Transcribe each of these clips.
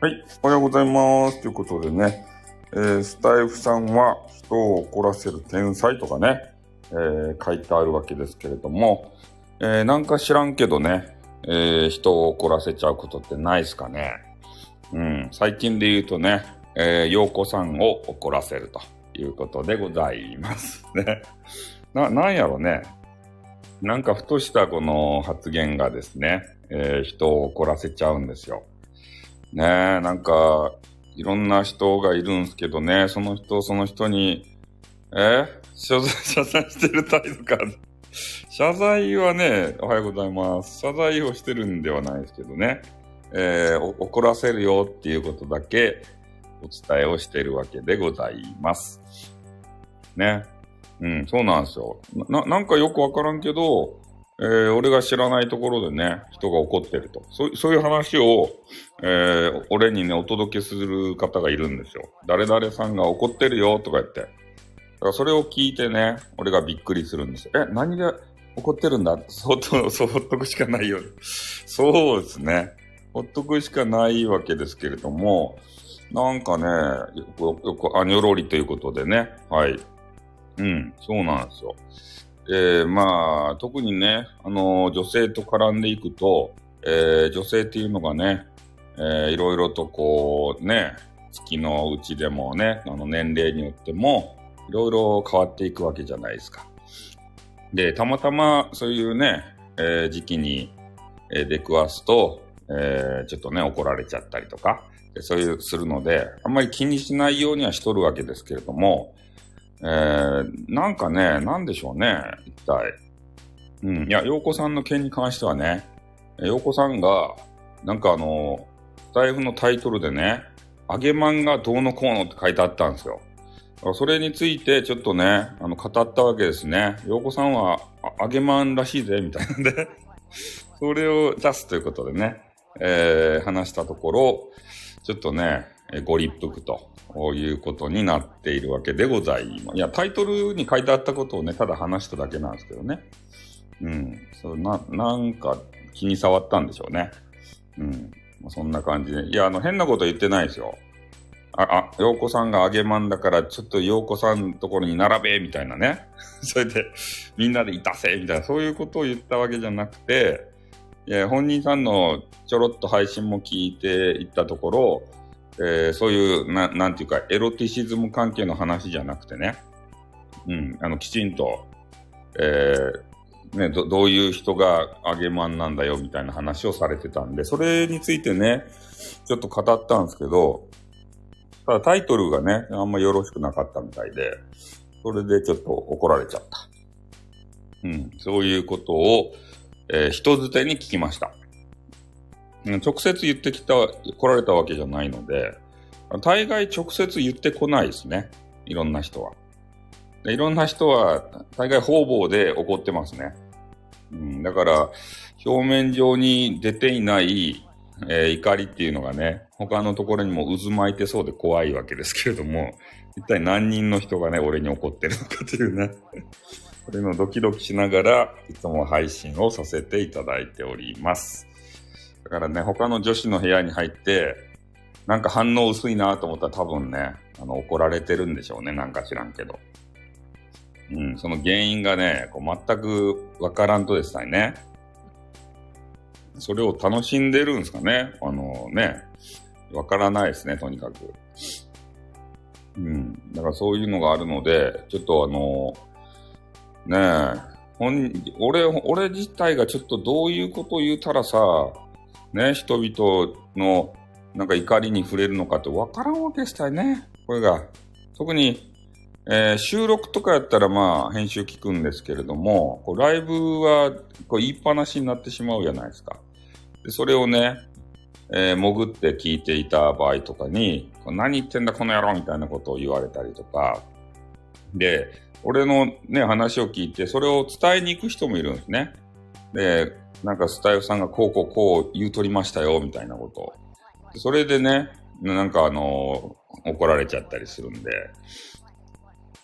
はい、おはようございます。ということでね、えースタイフさんは人を怒らせる天才とかね、えー書いてあるわけですけれども、えーなんか知らんけどね、え人を怒らせちゃうことってないですかね。うん、最近で言うとね、えー、陽子さんを怒らせるということでございますね。な、なんやろね。なんかふとしたこの発言がですね、えー人を怒らせちゃうんですよ。ねえ、なんか、いろんな人がいるんすけどね、その人、その人に、え？謝罪、謝罪してる態度か。謝罪はね、おはようございます。謝罪をしてるんではないですけどね、えー怒らせるよっていうことだけお伝えをしてるわけでございます。ね。うん、そうなんですよ。な、なんかよくわからんけど、えー俺が知らないところでね、人が怒ってると。そうそういう話を、えー俺にね、お届けする方がいるんですよ。誰々さんが怒ってるよとか言って。だからそれを聞いてね、俺がびっくりするんですよ。え、何で怒ってるんだ？そうと、そっとくしかないよ。そうですね。ほっとくしかないわけですけれども、なんかね、よく、よく、アニョロリということでね、はい。うん、そうなんですよ。えー、まあ、特にね、あの女性と絡んでいくと、えー女性っていうのがね、えーいろいろとこう、ね、月のうちでもね、あの年齢によっても、いろいろ変わっていくわけじゃないですか。で、たまたまそういうね、えー時期に、え出くわすと、えーちょっとね、怒られちゃったりとか、そういう、するので、あんまり気にしないようにはしとるわけですけれども、えーなんかね、なんでしょうね、一体。うん。いや、陽子さんの件に関してはね、陽子さんが、なんかあの、スタイフのタイトルでね、揚げマンがどうのこうのって書いてあったんですよ。それについてちょっとね、あの、語ったわけですね。陽子さんは、あ揚げマンらしいぜ、みたいなんで、それを出すということでね、えー話したところ、ちょっとね、えご立腹ということになっているわけでございます。いや、タイトルに書いてあったことをね、ただ話しただけなんですけどね。うん。そう、な、なんか気に障ったんでしょうね。うん。まそんな感じで。いや、あの、変なこと言ってないですよ。あ、あ、洋子さんが揚げまんだから、ちょっと洋子さんのところに並べ、みたいなね。それで、みんなでいたせ、みたいな、そういうことを言ったわけじゃなくて、本人さんのちょろっと配信も聞いていったところ、えーそういう、ななんていうか、エロティシズム関係の話じゃなくてね、うん、あの、きちんと、えーね、どどういう人が揚げまんなんだよみたいな話をされてたんで、それについてね、ちょっと語ったんですけど、ただタイトルがね、あんまよろしくなかったみたいで、それでちょっと怒られちゃった。うん、そういうことを、えー人づてに聞きました。直接言ってきた、来られたわけじゃないので、大概直接言ってこないですね。いろんな人は。いろんな人は、大概方々で怒ってますね。うん、だから、表面上に出ていない、えー怒りっていうのがね、他のところにも渦巻いてそうで怖いわけですけれども、一体何人の人がね、俺に怒ってるのかというね、それのドキドキしながら、いつも配信をさせていただいております。だからね、他の女子の部屋に入って、なんか反応薄いなと思ったら多分ね、あの、怒られてるんでしょうね。なんか知らんけど。うん、その原因がね、こう全くわからんとですね。それを楽しんでるんですかね。あのね、わからないですね、とにかく。うん、だからそういうのがあるので、ちょっとあの、ねえ、俺、俺自体がちょっとどういうことを言うたらさ、ね、人々のなんか怒りに触れるのかって分からんわけしたいね。これが。特に、えー収録とかやったらまあ編集聞くんですけれども、こうライブはこう言いっぱなしになってしまうじゃないですか。でそれをね、えー潜って聞いていた場合とかに、何言ってんだこの野郎みたいなことを言われたりとか、で、俺のね、話を聞いて、それを伝えに行く人もいるんですね。で、なんかスタイフさんがこうこうこう言うとりましたよ、みたいなこと。それでね、なんかあの怒られちゃったりするんで、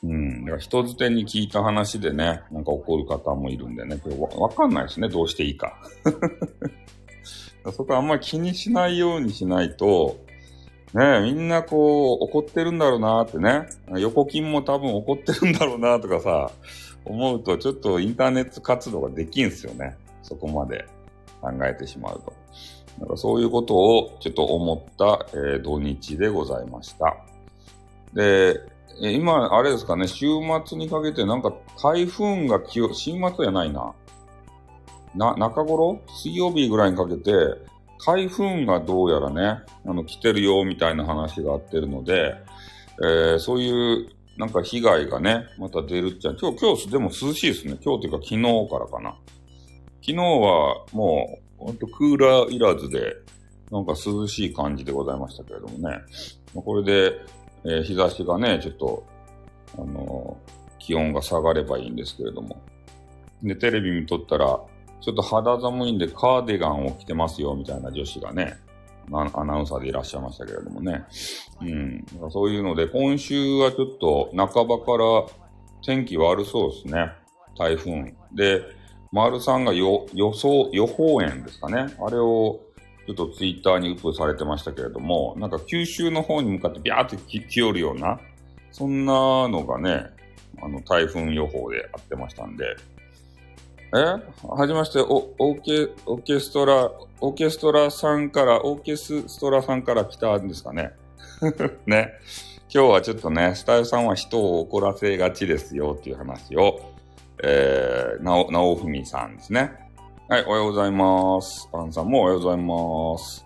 うん、だから人づてに聞いた話でね、なんか怒る方もいるんでね、これわかんないですね、どうしていいか。そこあんまり気にしないようにしないと、ねみんなこう、怒ってるんだろうなってね。横金も多分怒ってるんだろうなとかさ、思うとちょっとインターネット活動ができんすよね。そこまで考えてしまうと。なんかそういうことをちょっと思った、えー、土日でございました。で、今、あれですかね、週末にかけてなんか台風が気を、週末じゃないな。な、中頃？水曜日ぐらいにかけて、台風がどうやらね、あの、来てるよ、みたいな話があってるので、えー、そういう、なんか被害がね、また出るっちゃ。今日、今日でも涼しいですね。今日というか昨日からかな。昨日はもう、ほんとクーラーいらずで、なんか涼しい感じでございましたけれどもね。これで、えー、日差しがね、ちょっと、あのー、気温が下がればいいんですけれども。で、テレビ見とったら、ちょっと肌寒いんでカーディガンを着てますよ、みたいな女子がね、アナウンサーでいらっしゃいましたけれどもね。うん。そういうので、今週はちょっと半ばから天気悪そうですね。台風。で、丸さんが予想、予報円ですかね。あれをちょっとツイッターにアップされてましたけれども、なんか九州の方に向かってビャーって来よるような、そんなのがね、あの、台風予報であってましたんで、え？はじめまして、お、オーケ、オーケストラ、オーケストラさんから、オーケストラさんから来たんですかね。ね。今日はちょっとね、スタイルさんは人を怒らせがちですよっていう話を、えー、なお、なおふみさんですね。はい、おはようございます。アンさんもおはようございます。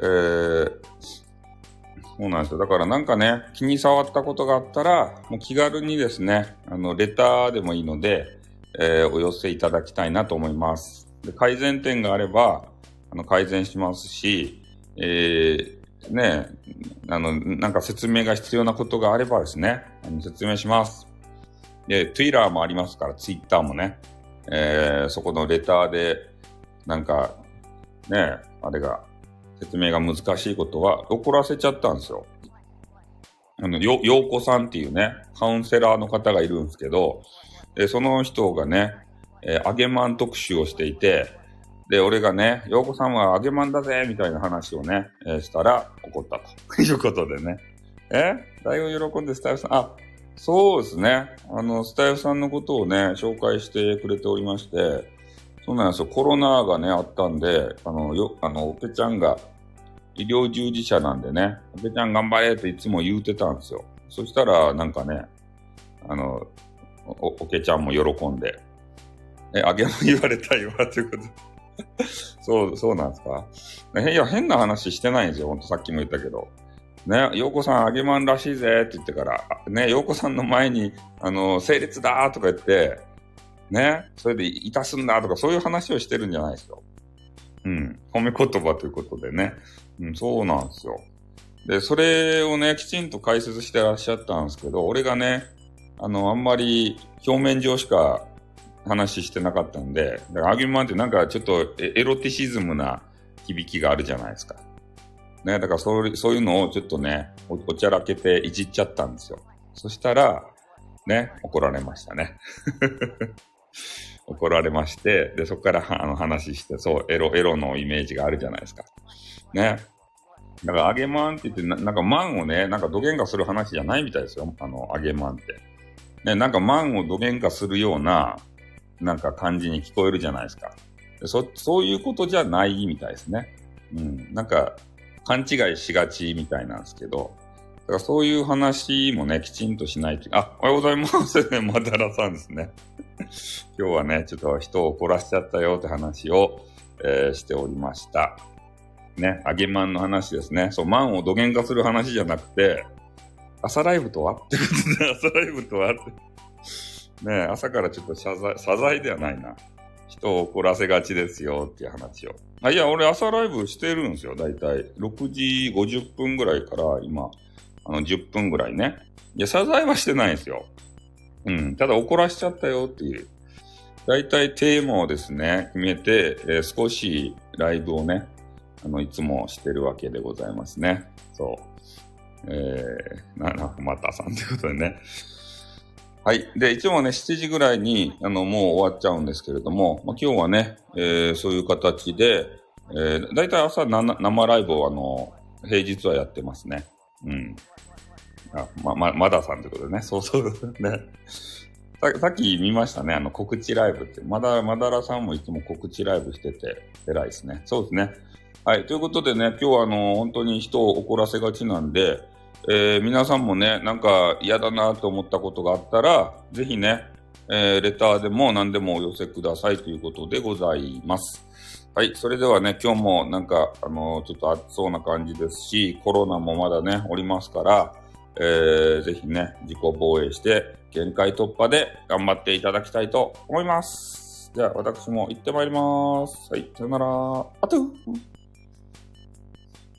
えー、そうなんですよ。だからなんかね、気に障ったことがあったら、もう気軽にですね、あの、レターでもいいので、えー、お寄せいただきたいなと思います。で改善点があれば、あの、改善しますし、えー、ね、あの、なんか説明が必要なことがあればですね、あの説明します。で、Twitter もありますから、Twitter もね、えー、そこのレターで、なんか、ね、あれが、説明が難しいことは怒らせちゃったんですよ。あの、よ、ようこさんっていうね、カウンセラーの方がいるんですけど、で、その人がね、えー、揚げまん特集をしていて、で、俺がね、洋子さんは揚げまんだぜみたいな話をね、えー、したら怒ったということでね。え？だいぶ喜んでスタイルさん、あ、そうですね。あの、スタイルさんのことをね、紹介してくれておりまして、そうなんですよ。コロナがね、あったんで、あの、よ、あの、おぺちゃんが医療従事者なんでね、おぺちゃん頑張れっていつも言うてたんですよ。そしたら、なんかね、あの、お、けちゃんも喜んで、え、あげも言われたいわ、ということで。そう、そうなんですかいや、変な話してないんですよ。ほんとさっきも言ったけど。ね、洋子さんあげまんらしいぜって言ってから、ね、洋子さんの前に、あの、整列だとか言って、ね、それでいたすんだとか、そういう話をしてるんじゃないですよ。うん。褒め言葉ということでね。うん、そうなんですよ。で、それをね、きちんと解説してらっしゃったんですけど、俺がね、あの、あんまり表面上しか話してなかったんで、だからアギマンってなんかちょっとエロティシズムな響きがあるじゃないですか。ね、だからそういうそういうのをちょっとねお、おちゃらけていじっちゃったんですよ。そしたら、ね、怒られましたね。怒られまして、で、そこからあの話して、そう、エロ、エロのイメージがあるじゃないですか。ね。だから、揚げまんって言ってな、なんかまんをね、なんかどげんかする話じゃないみたいですよ。あの、揚げまんって。ね、なんかまんをどげんかするような、なんか感じに聞こえるじゃないですか。そ、そういうことじゃないみたいですね。うん。なんか、勘違いしがちみたいなんですけど、だからそういう話もね、きちんとしないと。あ、おはようございます。まだらさんですね。今日はね、ちょっと人を怒らしちゃったよって話を、えー、しておりました。ね、揚げまんの話ですね。そう、まんを土幻化する話じゃなくて、朝ライブとは？ってことで、朝ライブとは？って。ね朝からちょっと謝罪、謝罪ではないな。人を怒らせがちですよっていう話を。あいや、俺朝ライブしてるんですよ、だいたい。6時50分ぐらいから今、あの、10分ぐらいね。いや、謝罪はしてないんですよ。うん。ただ怒らしちゃったよっていう。だいたいテーマをですね、決めて、えー、少しライブをね、あの、いつもしてるわけでございますね。そう。えー、な、な、またさんということでね。はい。で、一応ね、7時ぐらいに、あの、もう終わっちゃうんですけれども、まあ、今日はね、えー、そういう形で、えー、だいたい朝生ライブをあの、平日はやってますね。うん。あ、ま、ま、まださんってことでね。そうそうです。ね。ささっき見ましたね。あの、告知ライブって。まだ、まだらさんもいつも告知ライブしてて、偉いですね。そうですね。はい。ということでね、今日はあの、本当に人を怒らせがちなんで、えー、皆さんもね、なんか嫌だなと思ったことがあったら、ぜひね、えー、レターでも何でもお寄せくださいということでございます。はい。それではね、今日もなんか、あのー、ちょっと暑そうな感じですし、コロナもまだね、おりますから、えー、ぜひね、自己防衛して、限界突破で頑張っていただきたいと思います。じゃあ、私も行ってまいります。はい。さよなら。あと